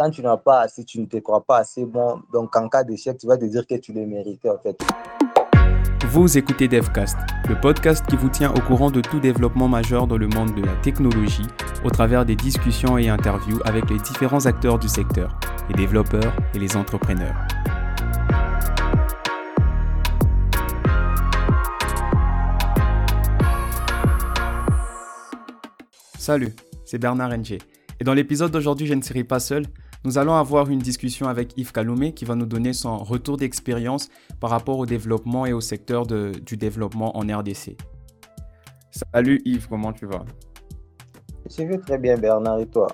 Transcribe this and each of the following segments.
quand tu n'as pas assez, tu ne te crois pas assez bon. Donc, en cas d'échec, tu vas te dire que tu le méritais, en fait. Vous écoutez DevCast, le podcast qui vous tient au courant de tout développement majeur dans le monde de la technologie au travers des discussions et interviews avec les différents acteurs du secteur, les développeurs et les entrepreneurs. Salut, c'est Bernard NG. Et dans l'épisode d'aujourd'hui, je ne serai pas seul. Nous allons avoir une discussion avec Yves Kaloumé qui va nous donner son retour d'expérience par rapport au développement et au secteur du développement en RDC. Salut Yves, comment tu vas? Je vais très bien Bernard et toi?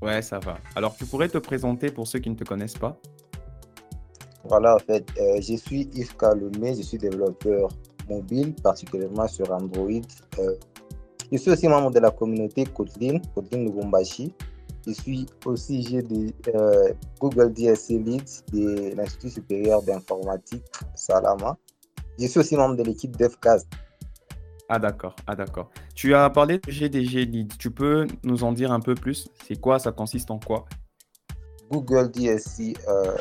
Ouais, ça va. Alors tu pourrais te présenter pour ceux qui ne te connaissent pas? Voilà, en fait, euh, je suis Yves Kaloumé, je suis développeur mobile, particulièrement sur Android. Euh, je suis aussi membre de la communauté Kotlin, Kotlin Lubumbashi. Je suis aussi j'ai de euh, Google DSC Lead de l'Institut supérieur d'informatique Salama. Je suis aussi membre de l'équipe DevCast. Ah d'accord, ah d'accord. Tu as parlé de GDG Lead. Tu peux nous en dire un peu plus? C'est quoi? Ça consiste en quoi? Google DSC, euh,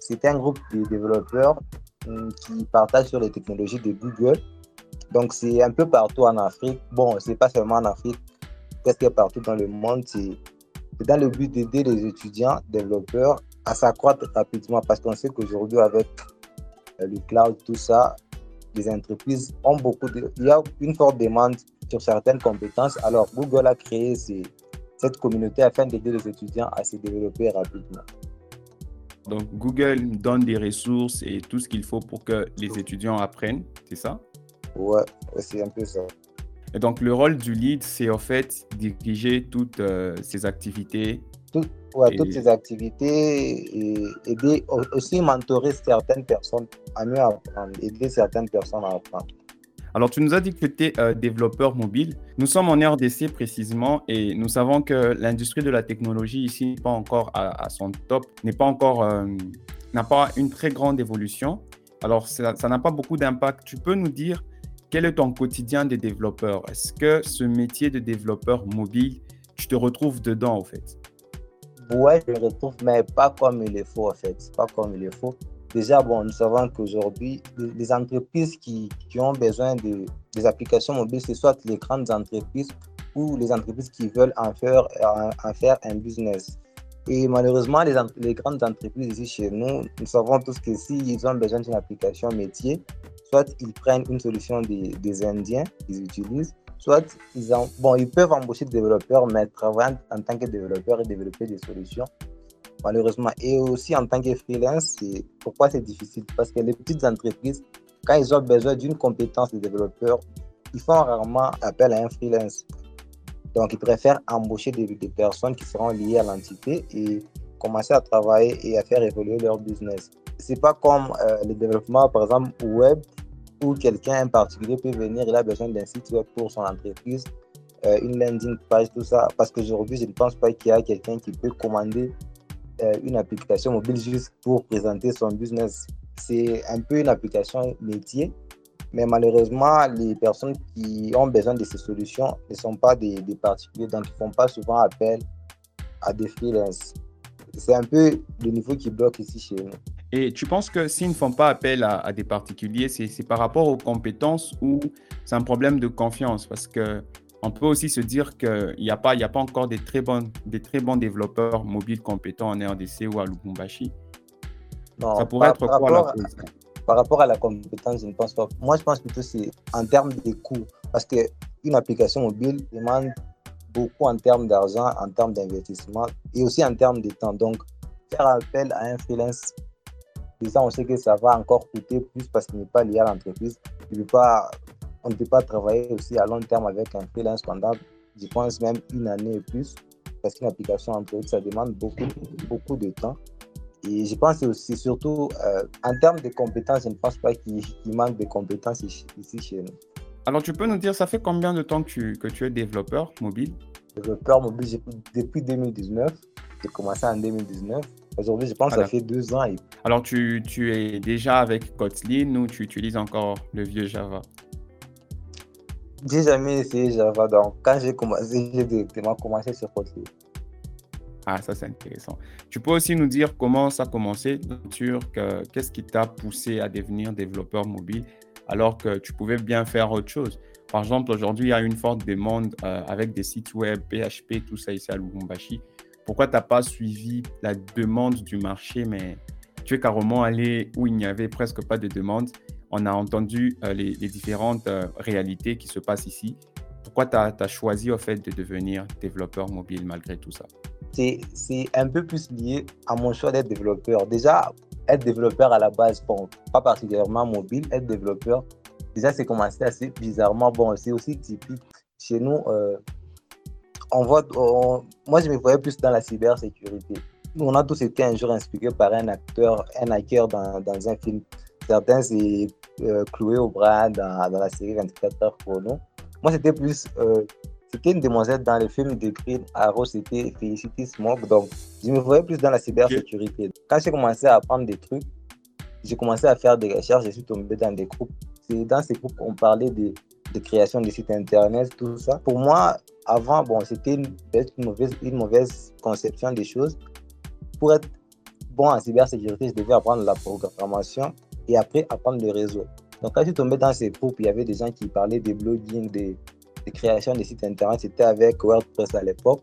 c'est un groupe de développeurs hum, qui partagent sur les technologies de Google donc, c'est un peu partout en Afrique. Bon, c'est pas seulement en Afrique, presque partout dans le monde. C'est dans le but d'aider les étudiants, développeurs à s'accroître rapidement parce qu'on sait qu'aujourd'hui, avec euh, le cloud, tout ça, les entreprises ont beaucoup de. Il y a une forte demande sur certaines compétences. Alors, Google a créé cette communauté afin d'aider les étudiants à se développer rapidement. Donc, Google donne des ressources et tout ce qu'il faut pour que les étudiants apprennent, c'est ça? Ouais, c'est un peu ça. Et donc, le rôle du lead, c'est en fait diriger toutes euh, ces activités. ouais, toutes ces activités et aider aussi mentorer certaines personnes à mieux apprendre, aider certaines personnes à apprendre. Alors, tu nous as dit que tu étais euh, développeur mobile. Nous sommes en RDC précisément et nous savons que l'industrie de la technologie ici n'est pas encore à, son top, n'est pas encore, euh, n'a pas une très grande évolution. Alors, ça n'a pas beaucoup d'impact. Tu peux nous dire quel est ton quotidien de développeur? Est-ce que ce métier de développeur mobile, tu te retrouves dedans en fait? Ouais, je me retrouve, mais pas comme il le faut en fait. Pas comme il le faut. Déjà, bon, nous savons qu'aujourd'hui, les entreprises qui, qui, ont besoin de, des applications mobiles, c'est soit les grandes entreprises ou les entreprises qui veulent en faire, en, faire un business. Et malheureusement, les, les, grandes entreprises ici chez nous, nous savons tous que s'ils ont besoin d'une application métier, soit ils prennent une solution des, Indiens, ils utilisent, soit ils, bon, ils peuvent embaucher des développeurs, mais travailler en tant que développeur et développer des solutions, malheureusement. Et aussi en tant que freelance, pourquoi c'est difficile? Parce que les petites entreprises, quand ils ont besoin d'une compétence de développeur, ils font rarement appel à un freelance. Donc, ils préfèrent embaucher des personnes qui seront liées à l'entité et commencer à travailler et à faire évoluer leur business. C'est pas comme euh, le développement, par exemple, web, où quelqu'un en particulier peut venir, il a besoin d'un site web pour son entreprise, euh, une landing page, tout ça. Parce qu'aujourd'hui, je ne pense pas qu'il y a quelqu'un qui peut commander euh, une application mobile juste pour présenter son business. C'est un peu une application métier, mais malheureusement, les personnes qui ont besoin de ces solutions ne sont pas des, des particuliers, donc ils ne font pas souvent appel à des freelances. C'est un peu le niveau qui bloque ici chez nous. Et tu penses que s'ils ne font pas appel à, des particuliers, c'est par rapport aux compétences ou c'est un problème de confiance? Parce que on peut aussi se dire qu'il n'y a, pas, a pas encore des très, bons, des très bons développeurs mobiles compétents en RDC ou à Lubumbashi. Non, Ça pourrait être quoi la cause Par rapport à la compétence, je ne pense pas. Moi, je pense plutôt c'est en termes de coûts. Parce qu'une application mobile demande beaucoup en termes d'argent, en termes d'investissement et aussi en termes de temps. Donc, faire appel à un freelance Déjà, on sait que ça va encore coûter plus parce qu'il n'est pas lié à l'entreprise. on ne peut pas travailler aussi à long terme avec un freelance pendant, je pense, même une année et plus. Parce qu'une application Android, ça demande beaucoup, beaucoup de temps. Et je pense aussi, surtout, euh, en termes de compétences, je ne pense pas qu'il manque de compétences ici, chez nous. Alors, tu peux nous dire, ça fait combien de temps que tu, que tu es développeur mobile? Développeur mobile depuis 2019. J'ai commencé en 2019. Aujourd'hui, je pense que ça fait deux ans. Alors, tu, tu, es déjà avec Kotlin ou tu utilises encore le vieux Java? J'ai jamais essayé Java. Donc, quand j'ai commencé, j'ai directement commencé sur Kotlin. Ah, ça, c'est intéressant. Tu peux aussi nous dire comment ça a commencé, qu'est-ce qui t'a poussé à devenir développeur mobile alors que tu pouvais bien faire autre chose? Par exemple, aujourd'hui, il y a une forte demande euh, avec des sites web, PHP, tout ça ici à Lubumbashi. Pourquoi tu n'as pas suivi la demande du marché, mais tu es carrément allé où il n'y avait presque pas de demande? On a entendu euh, les, différentes euh, réalités qui se passent ici. Pourquoi tu as, choisi au fait de devenir développeur mobile malgré tout ça? C'est un peu plus lié à mon choix d'être développeur. Déjà, être développeur à la base, bon, pas particulièrement mobile, être développeur, déjà, c'est commencé assez bizarrement. Bon, c'est aussi typique. Chez nous, euh, on voit, moi, je me voyais plus dans la cybersécurité. On a tous été un jour inspirés par un acteur, un hacker dans, dans un film. Certains, c'est euh, au bras dans, dans, la série 24 heures chrono. Moi, c'était plus euh, c'était une demoiselle dans le film de Green Arrow, c'était Felicity Smoke. Donc, je me voyais plus dans la cybersécurité. Quand j'ai commencé à apprendre des trucs, j'ai commencé à faire des recherches, je suis tombé dans des groupes. C'est dans ces groupes qu'on parlait de, de, création de sites internet, tout ça. Pour moi, avant, bon, c'était une, une, mauvaise, une mauvaise conception des choses. Pour être bon en cybersécurité, je devais apprendre la programmation et après apprendre le réseau. Donc, quand je suis tombé dans ces groupes, il y avait des gens qui parlaient des blogging, des des sites internet, c'était avec WordPress à l'époque.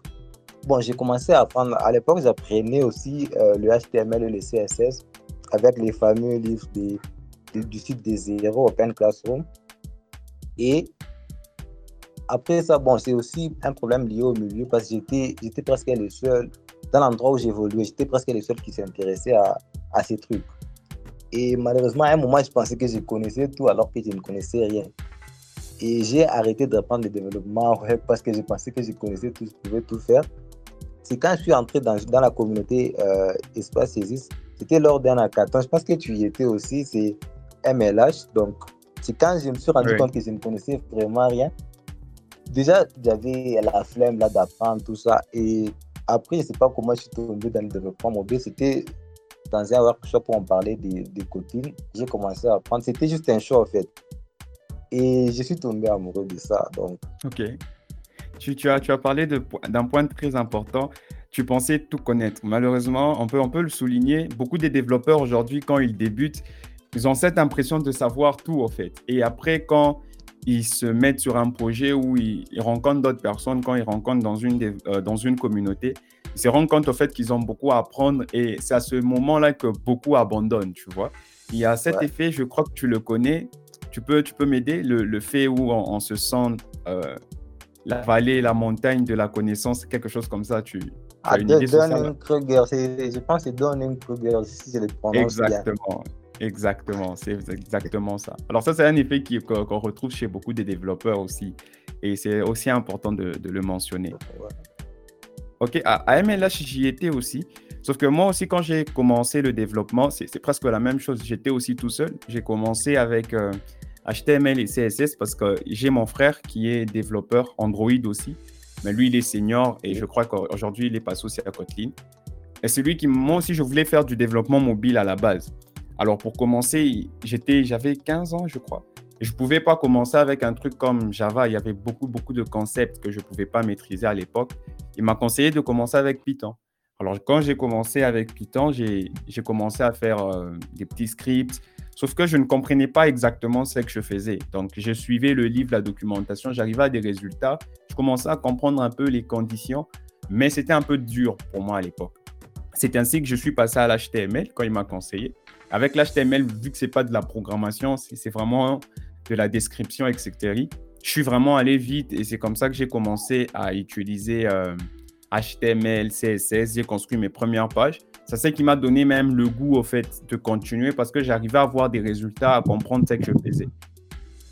Bon, j'ai commencé à apprendre, à l'époque, j'apprenais aussi euh, le HTML et le CSS avec les fameux livres du site des zéros Open Classroom. Et après ça, bon, c'est aussi un problème lié au milieu parce que j'étais, presque le seul, dans l'endroit où j'évoluais, j'étais presque le seul qui s'intéressait à, à ces trucs. Et malheureusement, à un moment, je pensais que je connaissais tout alors que je ne connaissais rien. Et j'ai arrêté d'apprendre le développement web parce que je pensais que je connaissais tout, je pouvais tout faire. C'est quand je suis entré dans, dans la communauté euh, Espace Saisis, c'était lors d'un hackathon. Je pense que tu y étais aussi, c'est MLH. Donc, c'est quand je me suis rendu compte que je ne connaissais vraiment rien. Déjà, j'avais la flemme là d'apprendre tout ça. Et après, je ne sais pas comment je suis tombé dans le développement mobile. C'était dans un workshop où on parlait des, des cotines. J'ai commencé à apprendre. C'était juste un show en fait. Et je suis tombé amoureux de ça. Donc. Ok. Tu, tu as, tu as parlé d'un point très important. Tu pensais tout connaître. Malheureusement, on peut, on peut le souligner. Beaucoup des développeurs aujourd'hui, quand ils débutent, ils ont cette impression de savoir tout, en fait. Et après, quand ils se mettent sur un projet où ils, rencontrent d'autres personnes, quand ils rencontrent dans une, euh, dans une communauté, ils se rendent compte, au fait, qu'ils ont beaucoup à apprendre. Et c'est à ce moment-là que beaucoup abandonnent, tu vois. Il y a cet effet, je crois que tu le connais, tu peux, tu peux m'aider? Le, le, fait où on, se sent euh, la vallée, la montagne de la connaissance, quelque chose comme ça. Tu, ah, Dunning-Kruger, je pense que c'est Dunning-Kruger, si je le prononce Exactement. Exactement, c'est exactement ça. Alors ça, c'est un effet qu'on retrouve chez beaucoup de développeurs aussi. Et c'est aussi important de, de le mentionner. Ok, à, à MLH, j'y étais aussi. Sauf que moi aussi, quand j'ai commencé le développement, c'est presque la même chose. J'étais aussi tout seul. J'ai commencé avec euh, HTML et CSS parce que j'ai mon frère qui est développeur Android aussi. Mais lui, il est senior et je crois qu'aujourd'hui, il est passé aussi à Kotlin. Et c'est lui qui, moi aussi, je voulais faire du développement mobile à la base. Alors, pour commencer, j'avais 15 ans, je crois. Je ne pouvais pas commencer avec un truc comme Java. Il y avait beaucoup, beaucoup de concepts que je ne pouvais pas maîtriser à l'époque. Il m'a conseillé de commencer avec Python. Alors, quand j'ai commencé avec Python, j'ai commencé à faire euh, des petits scripts, Sauf que je ne comprenais pas exactement ce que je faisais. Donc, je suivais le livre, la documentation, j'arrivais à des résultats. Je commençais à comprendre un peu les conditions, mais c'était un peu dur pour moi à l'époque. C'est ainsi que je suis passé à l'HTML quand il m'a conseillé. Avec l'HTML, vu que ce n'est pas de la programmation, c'est vraiment de la description, etc. Je suis vraiment allé vite et c'est comme ça que j'ai commencé à utiliser HTML, euh, CSS. J'ai construit mes premières pages. C'est ce qui m'a donné même le goût au fait de continuer parce que j'arrivais à avoir des résultats, à comprendre ce que je faisais.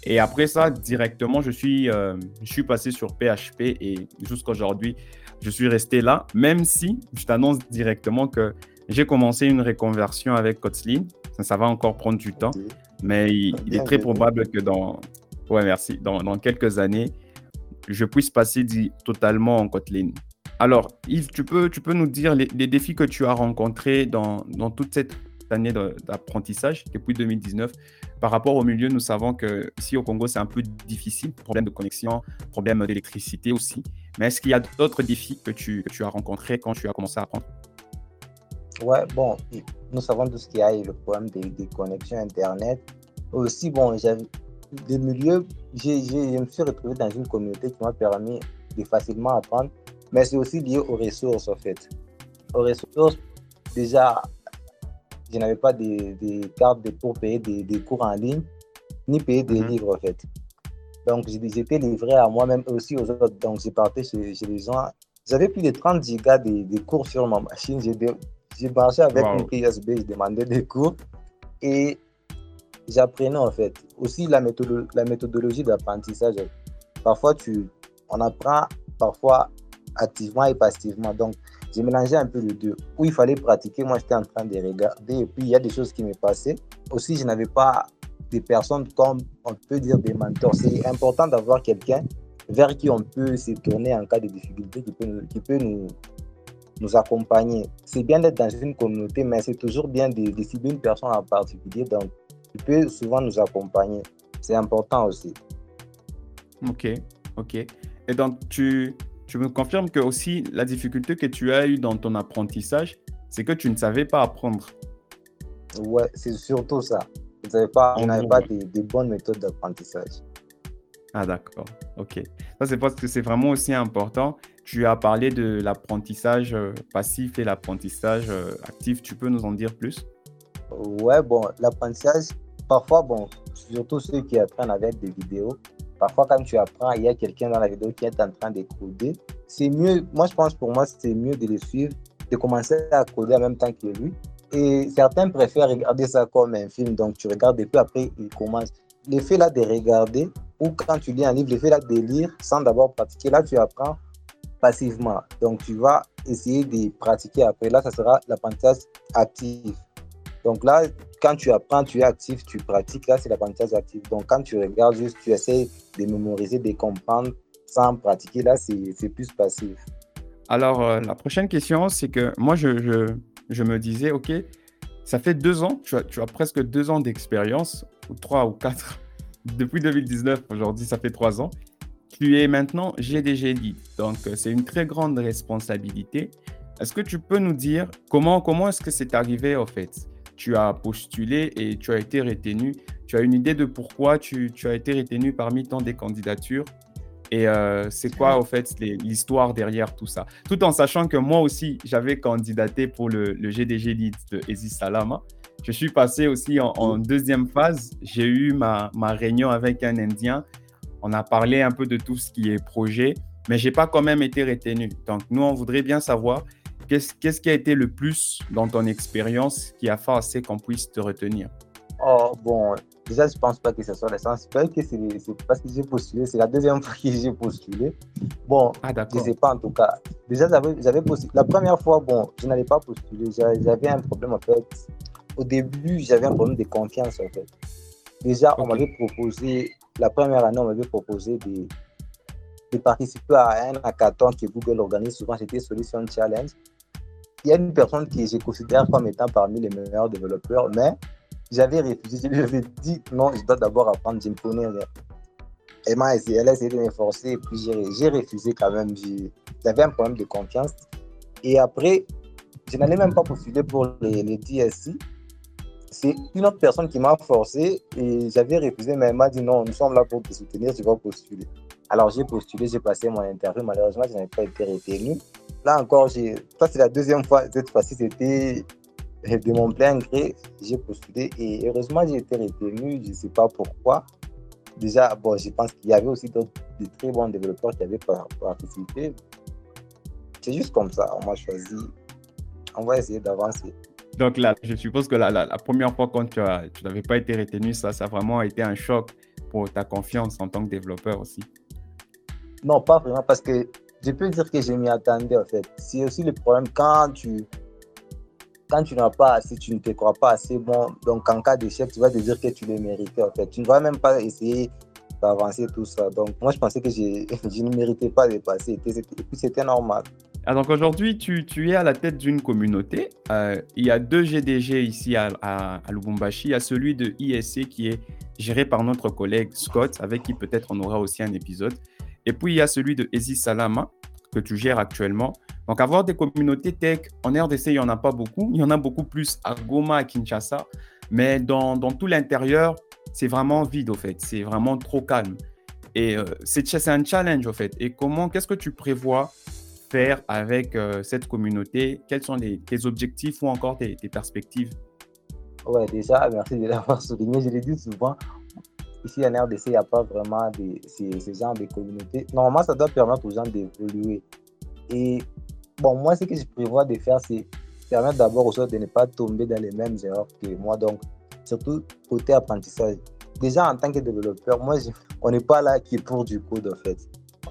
Et après ça, directement, je suis, euh, je suis passé sur PHP et jusqu'à aujourd'hui, je suis resté là, même si je t'annonce directement que j'ai commencé une reconversion avec Kotlin. Ça, ça, va encore prendre du temps, mais il, est très probable que dans, ouais, merci, dans, dans quelques années, je puisse passer totalement en Kotlin. Alors, Yves, tu peux, tu peux nous dire les, défis que tu as rencontrés dans, dans toute cette année d'apprentissage depuis 2019. Par rapport au milieu, nous savons que ici au Congo, c'est un peu difficile. Problème de connexion, problème d'électricité aussi. Mais est-ce qu'il y a d'autres défis que tu, que tu as rencontrés quand tu as commencé à apprendre? Ouais, bon, nous savons tout ce qu'il y a, le problème des, connexions Internet. Aussi, bon, j'avais des milieux, je me suis retrouvé dans une communauté qui m'a permis de facilement apprendre, mais c'est aussi lié aux ressources, en fait. Aux ressources, déjà, je n'avais pas des, cartes pour payer des, cours en ligne, ni payer des mhm. livres, en fait. Donc, j'étais livré à moi-même aussi aux autres. Donc, j'ai parti chez, les gens. J'avais plus de 30 gigas de, cours sur ma machine. J'ai marché avec une clé USB, je demandais des cours et j'apprenais en fait. Aussi la, la méthodologie d'apprentissage. Parfois, tu, on apprend parfois activement et passivement. Donc, j'ai mélangé un peu les deux. Où il fallait pratiquer, moi j'étais en train de regarder et puis il y a des choses qui me passaient. Aussi, je n'avais pas des personnes comme on peut dire des mentors. C'est important d'avoir quelqu'un vers qui on peut se tourner en cas de difficulté, qui peut, qui peut nous, nous accompagner. C'est bien d'être dans une communauté, mais c'est toujours bien de, de, cibler une personne en particulier. Donc, tu peux souvent nous accompagner. C'est important aussi. Ok, ok. Et donc, tu, tu me confirmes que aussi la difficulté que tu as eue dans ton apprentissage, c'est que tu ne savais pas apprendre. Ouais, c'est surtout ça. Je n'avais pas, pas de, de bonnes méthodes d'apprentissage. Ah d'accord, ok. Ça c'est parce que c'est vraiment aussi important. Tu as parlé de l'apprentissage euh, passif et l'apprentissage euh, actif. Tu peux nous en dire plus? Ouais, bon, l'apprentissage, parfois, bon, surtout ceux qui apprennent avec des vidéos, parfois quand tu apprends, il y a quelqu'un dans la vidéo qui est en train de coder. C'est mieux, moi je pense pour moi, c'est mieux de le suivre, de commencer à coder en même temps que lui. Et certains préfèrent regarder ça comme un film, donc tu regardes et puis après, il commence. L'effet là de regarder, ou quand tu lis un livre, l'effet là de lire sans d'abord pratiquer, là tu apprends passivement. Donc tu vas essayer de pratiquer après. Là, ça sera l'apprentissage actif. Donc là, quand tu apprends, tu es actif, tu pratiques, là c'est l'apprentissage actif. Donc quand tu regardes juste, tu essaies de mémoriser, de comprendre sans pratiquer, là c'est plus passif. Alors euh, la prochaine question, c'est que moi je, je, je, me disais, ok, ça fait deux ans, tu as, tu as presque deux ans d'expérience, ou trois ou quatre depuis 2019, aujourd'hui ça fait trois ans. Tu es maintenant GDG Lead, donc euh, c'est une très grande responsabilité. Est-ce que tu peux nous dire comment, comment est-ce que c'est arrivé en fait? Tu as postulé et tu as été retenu. Tu as une idée de pourquoi tu, tu as été retenu parmi tant des candidatures? Et euh, c'est quoi, en fait, l'histoire derrière tout ça? Tout en sachant que moi aussi, j'avais candidaté pour le, le GDG Lead de Ezi Salama. Je suis passé aussi en, deuxième phase. J'ai eu ma, ma, réunion avec un Indien. On a parlé un peu de tout ce qui est projet, mais je n'ai pas quand même été retenu. Donc, nous, on voudrait bien savoir qu'est-ce qu'est-ce qui a été le plus dans ton expérience qui a fait assez qu'on puisse te retenir? Oh, bon, déjà, je ne pense pas que ce soit l'essentiel. que c'est parce que j'ai postulé. C'est la deuxième fois que j'ai postulé. Bon, ah, je ne sais pas en tout cas. Déjà, j'avais postulé. La première fois, bon, je n'allais pas postuler. J'avais un problème en fait au début, j'avais un problème de confiance en fait. Déjà, on m'avait proposé, la première année, on m'avait proposé de, de, participer à un hackathon que Google organise souvent, c'était Solution Challenge. Il y a une personne que je considère comme étant parmi les meilleurs développeurs, mais j'avais refusé. Je lui ai dit non, je dois d'abord apprendre, je ne connais rien. Elle m'a essayé, elle a essayé de me forcer, et puis j'ai refusé quand même. J'avais un problème de confiance. Et après, je n'allais même pas postuler pour les, les c'est une autre personne qui m'a forcé et j'avais refusé, mais elle m'a dit non, nous sommes là pour te soutenir, tu vas postuler. Alors j'ai postulé, j'ai passé mon interview, malheureusement, je n'avais pas été retenu. Là encore, ça c'est la deuxième fois, cette fois-ci c'était de mon plein gré, j'ai postulé et heureusement j'ai été retenu, je ne sais pas pourquoi. Déjà, bon, je pense qu'il y avait aussi d'autres très bons développeurs qui avaient participé. C'est juste comme ça, on m'a choisi. On va essayer d'avancer. Donc là, je suppose que la, première fois quand tu, n'avais pas été retenu, ça, ça a vraiment été un choc pour ta confiance en tant que développeur aussi. Non, pas vraiment, parce que je peux dire que je m'y attendais en fait. C'est aussi le problème quand tu quand tu n'as pas assez, tu ne te crois pas assez bon, donc en cas d'échec, tu vas te dire que tu le méritais en fait. Tu ne vas même pas essayer d'avancer tout ça. Donc moi, je pensais que je, je ne méritais pas de passer. Et puis c'était normal. Alors ah, aujourd'hui, tu, tu, es à la tête d'une communauté. Euh, il y a deux GDG ici à, Lubumbashi. Il y a celui de ISC qui est géré par notre collègue Scott, avec qui peut-être on aura aussi un épisode. Et puis il y a celui de Ezi Salama que tu gères actuellement. Donc avoir des communautés tech en RDC, il n'y en a pas beaucoup. Il y en a beaucoup plus à Goma, à Kinshasa. Mais dans, dans tout l'intérieur, c'est vraiment vide au fait. C'est vraiment trop calme. Et euh, c'est un challenge au fait. Et comment, qu'est-ce que tu prévois avec euh, cette communauté? Quels sont les, tes objectifs ou encore tes, perspectives? Ouais, déjà, merci de l'avoir souligné. Je l'ai dit souvent, ici en RDC, il n'y a pas vraiment de, ces, ces genres de communautés. Normalement, ça doit permettre aux gens d'évoluer. Et bon, moi, ce que je prévois de faire, c'est permettre d'abord aux autres de ne pas tomber dans les mêmes erreurs que moi. Donc, surtout côté apprentissage. Déjà, en tant que développeur, moi, on n'est pas là qui est pour du code, en fait.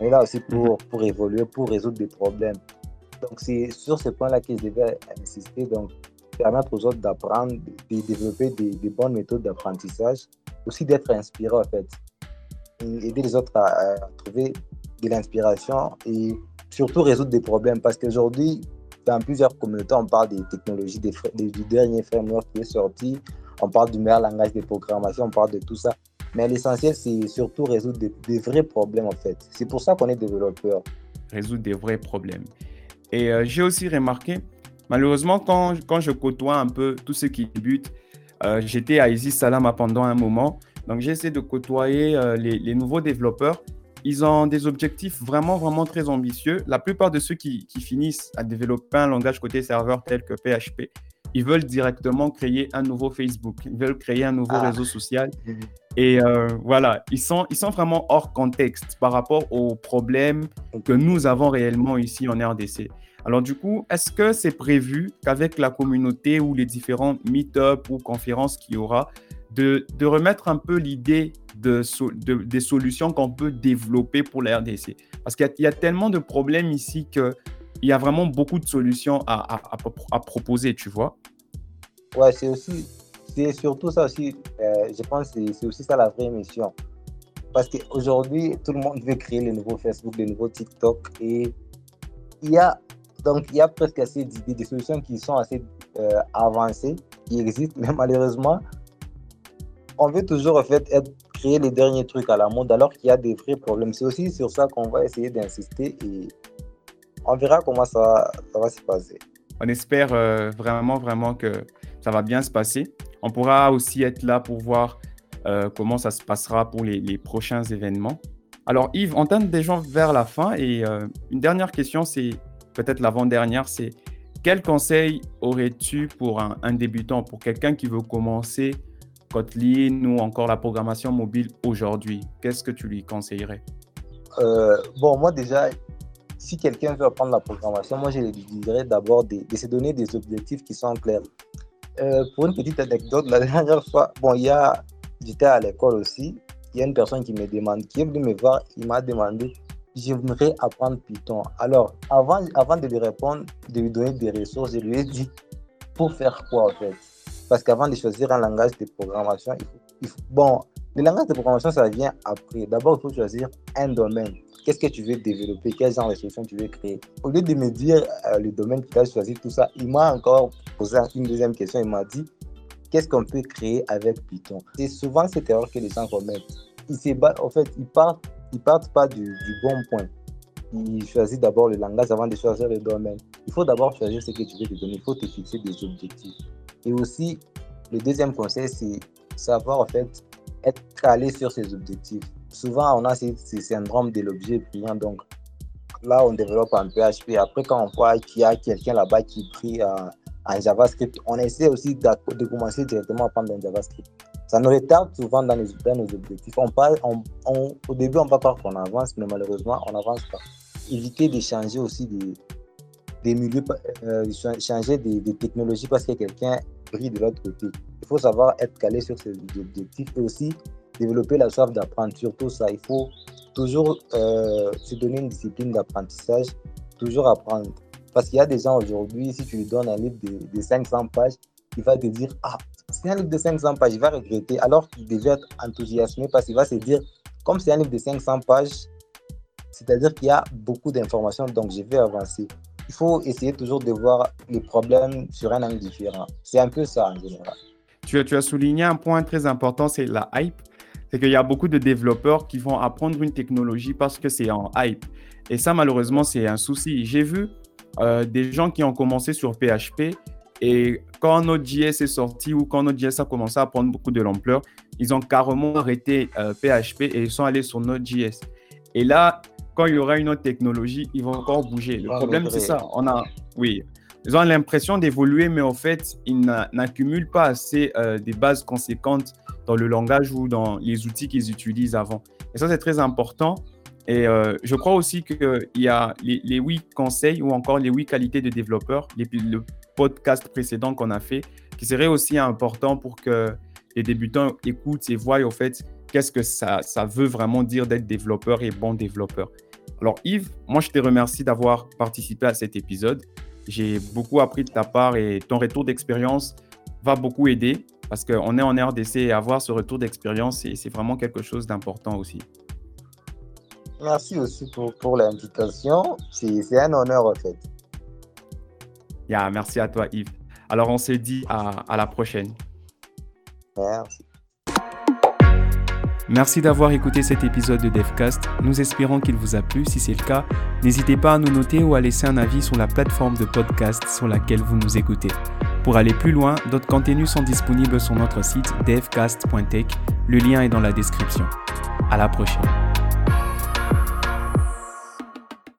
On est là aussi pour, mhm. pour évoluer, pour résoudre des problèmes. Donc, c'est sur ce point-là que je devais insister. Donc, permettre aux autres d'apprendre, de développer des, bonnes méthodes d'apprentissage, aussi d'être inspiré, en fait. aider les autres à, trouver de l'inspiration et surtout résoudre des problèmes. Parce qu'aujourd'hui, dans plusieurs communautés, on parle des technologies, des, du dernier framework qui est sorti, on parle du meilleur langage de programmation, on parle de tout ça. Mais l'essentiel, c'est surtout résoudre des, vrais problèmes, en fait. C'est pour ça qu'on est développeur. Résoudre des vrais problèmes. Et euh, j'ai aussi remarqué, malheureusement, quand, quand, je côtoie un peu tous ceux qui débutent, euh, j'étais à Isis Salama pendant un moment. Donc, j'essaie de côtoyer euh, les, nouveaux développeurs. Ils ont des objectifs vraiment, vraiment très ambitieux. La plupart de ceux qui finissent à développer un langage côté serveur tel que PHP, ils veulent directement créer un nouveau Facebook, ils veulent créer un nouveau ah. réseau social. Et euh, voilà, ils sont, ils sont vraiment hors contexte par rapport aux problèmes que nous avons réellement ici en RDC. Alors du coup, est-ce que c'est prévu qu'avec la communauté ou les différents meet-up ou conférences qu'il y aura, de, de, remettre un peu l'idée de, des solutions qu'on peut développer pour la RDC Parce qu'il y, a tellement de problèmes ici que il y a vraiment beaucoup de solutions à, à, proposer, tu vois. Ouais, c'est aussi, c'est surtout ça aussi, euh, je pense que c'est aussi ça la vraie mission. Parce qu'aujourd'hui, tout le monde veut créer le nouveau Facebook, le nouveau TikTok. Et il y a, donc, il y a presque assez d'idées, des solutions qui sont assez euh, avancées, qui existent, mais malheureusement, on veut toujours en fait créer les derniers trucs à la mode alors qu'il y a des vrais problèmes. C'est aussi sur ça qu'on va essayer d'insister et on verra comment ça, ça va se passer. On espère euh, vraiment, vraiment que ça va bien se passer. On pourra aussi être là pour voir euh, comment ça se passera pour les, prochains événements. Alors Yves, on tente déjà vers la fin et euh, une dernière question, c'est peut-être l'avant-dernière, c'est quel conseil aurais-tu pour un, un, débutant, pour quelqu'un qui veut commencer Kotlin ou encore la programmation mobile aujourd'hui? Qu'est-ce que tu lui conseillerais? Bon, moi déjà, si quelqu'un veut apprendre la programmation, moi je lui dirais d'abord de, se donner des objectifs qui sont clairs. Euh, pour une petite anecdote, la dernière fois, bon, il y a, j'étais à l'école aussi, il y a une personne qui me demande, qui est venue me voir, il m'a demandé, j'aimerais apprendre Python. Alors, avant, avant de lui répondre, de lui donner des ressources, je lui ai dit, pour faire quoi en fait? Parce qu'avant de choisir un langage de programmation, il faut, bon, le langage de programmation, ça vient après. D'abord, il faut choisir un domaine. Qu'est-ce que tu veux développer? Quel genre de solution tu veux créer? Au lieu de me dire euh, le domaine qu'il a choisi, tout ça, il m'a encore posé une deuxième question. Il m'a dit qu'est-ce qu'on peut créer avec Python? C'est souvent cette erreur que les gens commettent. Ils en fait, ils partent, ils partent pas du, du bon point. Ils choisissent d'abord le langage avant de choisir le domaine. Il faut d'abord choisir ce que tu veux te donner. Il faut te fixer des objectifs. Et aussi, le deuxième conseil, c'est savoir en fait être calé sur ses objectifs. Souvent, on a ce, syndrome de l'objet brillant. Donc, là, on développe un PHP. Après, quand on voit qu'il y a quelqu'un là-bas qui prie en, JavaScript, on essaie aussi de, commencer directement à prendre un JavaScript. Ça nous retarde souvent dans, nos objectifs. On parle, on, au début, on va croire qu'on avance, mais malheureusement, on n'avance pas. Éviter de changer aussi des, milieux, euh, changer des, technologies parce que quelqu'un brille de l'autre côté. Il faut savoir être calé sur ses objectifs et aussi développer la soif d'apprendre. Surtout ça, il faut toujours euh, se donner une discipline d'apprentissage, toujours apprendre. Parce qu'il y a des gens aujourd'hui, si tu lui donnes un livre de, 500 pages, il va te dire Ah, c'est un livre de 500 pages, il va regretter. Alors qu'il devait être enthousiasmé parce qu'il va se dire Comme c'est un livre de 500 pages, c'est-à-dire qu'il y a beaucoup d'informations, donc je vais avancer. il faut essayer toujours de voir les problèmes sur un angle différent. C'est un peu ça en général. Tu tu as souligné un point très important, c'est la hype. C'est qu'il y a beaucoup de développeurs qui vont apprendre une technologie parce que c'est en hype. Et ça, malheureusement, c'est un souci. J'ai vu euh, des gens qui ont commencé sur PHP et quand Node.js est sorti ou quand Node.js a commencé à prendre beaucoup de l'ampleur, ils ont carrément arrêté PHP euh, et ils sont allés sur Node.js. Et là, quand il y aura une autre technologie, ils vont encore bouger. Le problème, c'est ça. On a, oui, ils ont l'impression d'évoluer, mais en fait, ils n'accumulent pas assez euh, des bases conséquentes dans le langage ou dans les outils qu'ils utilisent avant. Et ça, c'est très important. Et euh, je crois aussi qu'il y a les, 8 conseils ou encore les 8 qualités de développeurs, les, le podcast précédent qu'on a fait, qui serait aussi important pour que les débutants écoutent et voient au fait qu'est-ce que ça veut vraiment dire d'être développeur et bon développeur. Alors Yves, moi je te remercie d'avoir participé à cet épisode. J'ai beaucoup appris de ta part et ton retour d'expérience va beaucoup aider parce qu'on est en RDC et avoir ce retour d'expérience, c'est vraiment quelque chose d'important aussi. Merci aussi pour, pour l'invitation. C'est un honneur en fait. Yeah, merci à toi Yves. Alors on se dit à, à la prochaine. Merci. Merci d'avoir écouté cet épisode de DevCast. Nous espérons qu'il vous a plu. Si c'est le cas, n'hésitez pas à nous noter ou à laisser un avis sur la plateforme de podcast sur laquelle vous nous écoutez. Pour aller plus loin, d'autres contenus sont disponibles sur notre site devcast.tech. Le lien est dans la description. À la prochaine.